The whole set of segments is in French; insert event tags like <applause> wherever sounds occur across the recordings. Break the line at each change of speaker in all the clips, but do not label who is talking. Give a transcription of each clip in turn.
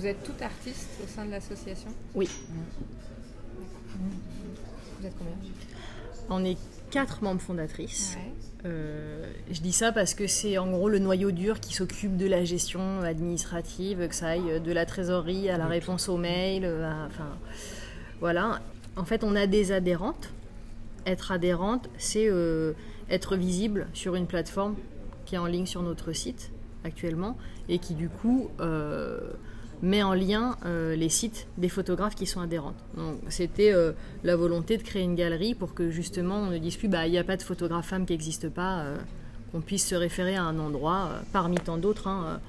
Vous êtes toute artiste au sein de l'association
Oui.
Vous êtes combien
On est quatre membres fondatrices.
Ouais.
Euh, je dis ça parce que c'est en gros le noyau dur qui s'occupe de la gestion administrative, que ça aille de la trésorerie à la réponse aux mails, à- enfin voilà. En fait, on a des adhérentes. Être adhérente, c'est euh, être visible sur une plateforme qui est en ligne sur notre site actuellement et qui du coup euh, met en lien euh, les sites des photographes qui sont adhérentes. Donc c'était euh, la volonté de créer une galerie pour que justement on ne dise plus bah il n'y a pas de photographe femme qui n'existe pas, euh, qu'on puisse se référer à un endroit parmi tant d'autres hein,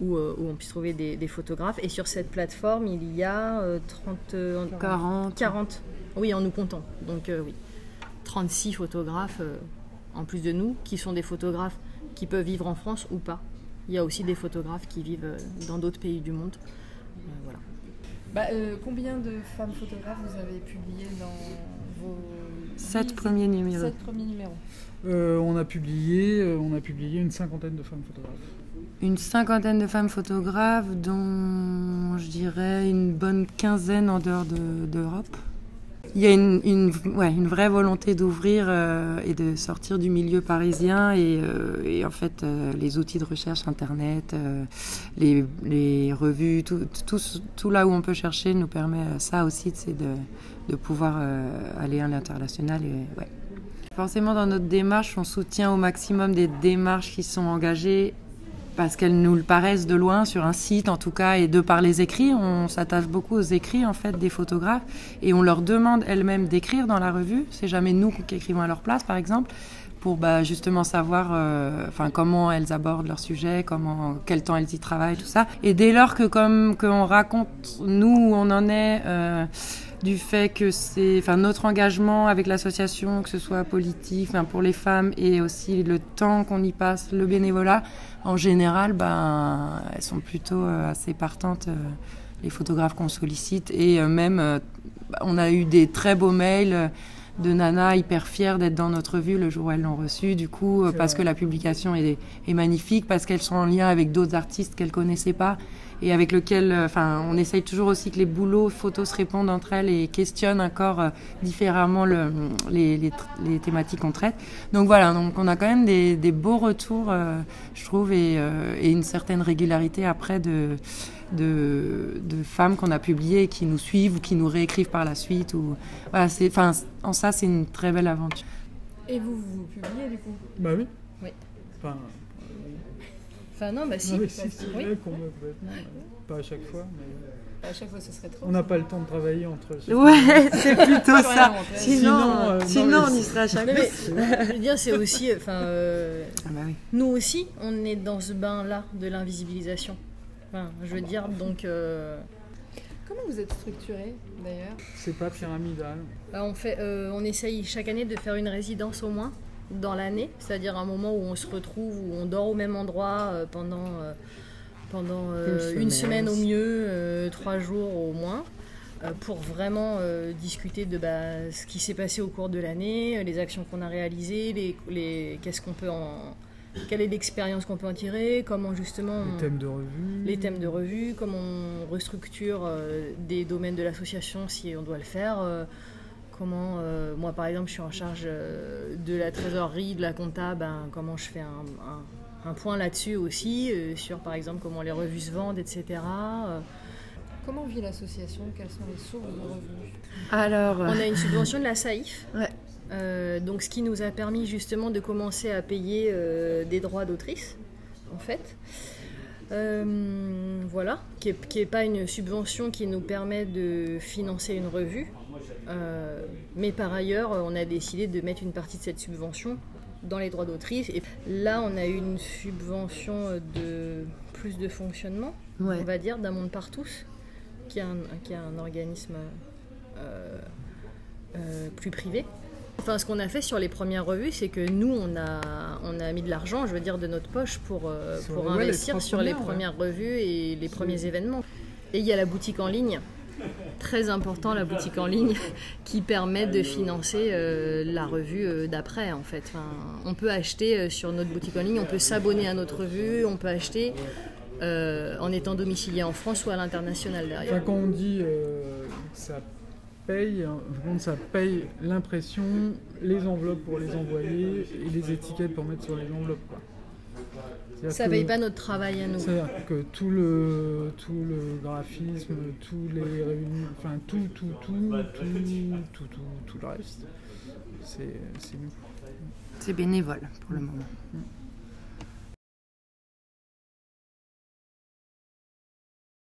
où, où on puisse trouver des, des photographes. Et sur cette plateforme il y a euh, 30, euh,
40.
40, oui en nous comptant. Donc oui, 36 photographes en plus de nous qui sont des photographes qui peuvent vivre en France ou pas. Il y a aussi des photographes qui vivent euh, dans d'autres pays du monde. Euh, voilà.
Bah, euh, combien de femmes photographes vous avez publié dans vos
Sept premiers numéros.
sept premiers numéros
Euh, on, a publié, euh, on a publié une cinquantaine de femmes photographes.
Une cinquantaine de femmes photographes, dont je dirais une bonne quinzaine en dehors de- d'Europe. Il y a une, vraie volonté d'ouvrir euh, et de sortir du milieu parisien et, euh, en fait euh, les outils de recherche internet, les, revues, tout, là où on peut chercher nous permet ça aussi, de, pouvoir aller à l'international. Forcément, dans notre démarche, on soutient au maximum des démarches qui sont engagées parce qu'elles nous le paraissent de loin, sur un site en tout cas, et de par les écrits. On s'attache beaucoup aux écrits en fait des photographes et on leur demande elles-mêmes d'écrire dans la revue. C'est jamais nous qui écrivons à leur place, par exemple, pour bah, justement savoir euh, enfin, comment elles abordent leur sujet, comment, quel temps elles y travaillent, tout ça. Et dès lors que comme qu'on raconte nous où on en est. euh, du fait que c'est enfin notre engagement avec l'association que ce soit politique enfin pour les femmes et aussi le temps qu'on y passe le bénévolat en général ben elles sont plutôt euh, assez partantes euh, les photographes qu'on sollicite. Et euh, même on a eu des très beaux mails de Nana hyper fières d'être dans notre revue le jour où elles l'ont reçue du coup parce
vrai.
que la publication est, est magnifique parce qu'elles sont en lien avec d'autres artistes qu'elles connaissaient pas et avec lequel, euh, enfin, on essaye toujours aussi que les boulots photos se répondent entre elles et questionnent encore euh, différemment le, les, les, les thématiques qu'on traite. Donc voilà, donc on a quand même des, des beaux retours, euh, je trouve, et, euh, et une certaine régularité après de, de, de femmes qu'on a publiées et qui nous suivent ou qui nous réécrivent par la suite. Ou, voilà, c'est, enfin, en ça, c'est une très belle aventure.
Et vous, vous publiez du coup?
Bah oui.
Oui.
Enfin,
Enfin non, bah si.
non, mais si, c'est
Oui.
vrai qu'on me complètement, euh, Pas à chaque fois, mais
À chaque fois, ce serait trop.
on n'a pas le temps de travailler entre.
Ouais, <laughs> c'est plutôt ça. Sinon,
Sinon, euh,
sinon,
non,
on y sera à chaque
Non,
fois.
mais, je veux dire, c'est aussi, enfin, euh,
Ah bah oui.
nous aussi, on est dans ce bain-là de l'invisibilisation. Enfin, je veux dire, donc, euh,
Comment vous êtes structuré d'ailleurs?
C'est pas pyramidal.
bah, on fait, euh, on essaye chaque année de faire une résidence au moins dans l'année, c'est-à-dire un moment où on se retrouve, où on dort au même endroit euh, pendant, euh, pendant euh,
Une
une,
semaine.
semaine au mieux, euh, trois jours au moins, euh, pour vraiment euh, discuter de bah, ce qui s'est passé au cours de l'année, euh, les actions qu'on a réalisées, les, les, qu'est-ce qu'on peut en, quelle est l'expérience qu'on peut en tirer, comment justement
Les
on-
thèmes de revue.
les thèmes de revue, comment on restructure euh, des domaines de l'association si on doit le faire. euh, comment, euh, moi par exemple, je suis en charge euh, de la trésorerie, de la compta, ben, comment je fais un, un- un point là-dessus aussi, euh, sur par exemple comment les revues se vendent, etc. euh.
Comment vit l'association? Quelles sont les sources de revenus?
Alors,
on a une subvention de la SAIF. <laughs>
Ouais.
Euh, donc, ce qui nous a permis justement de commencer à payer euh, des droits d'autrice, en fait. Euh, voilà, qui n'est pas une subvention qui nous permet de financer une revue. Euh, mais par ailleurs, on a décidé de mettre une partie de cette subvention dans les droits d'autrice. Et là, on a eu une subvention de plus de fonctionnement,
ouais.
on va dire, d'un monde par tous, qui est un, qui est un organisme euh, euh, plus privé. Enfin, ce qu'on a fait sur les premières revues, c'est que nous, on a, on a mis de l'argent, je veux dire, de notre poche pour, euh, pour
ouais,
investir sur les
premières, ouais.
revues et les premiers événements. Et il y a la boutique en ligne, très important la boutique en ligne, <laughs> qui permet de financer euh, la revue euh, d'après, en fait. Enfin, on peut acheter sur notre boutique en ligne, on peut s'abonner à notre revue, on peut acheter euh, en étant domicilié en France ou à l'international derrière.
Enfin, quand on dit ça paye, hein, ça paye l'impression, les enveloppes pour les envoyer et les étiquettes pour mettre sur les enveloppes. Quoi.
Ça
que-
paye pas notre travail à nous.
C'est-à-dire que tout le, tout le graphisme, tous les réunions, enfin tout, tout, tout, tout, tout, tout, tout le reste, c'est c'est nous.
C'est bénévole pour le moment.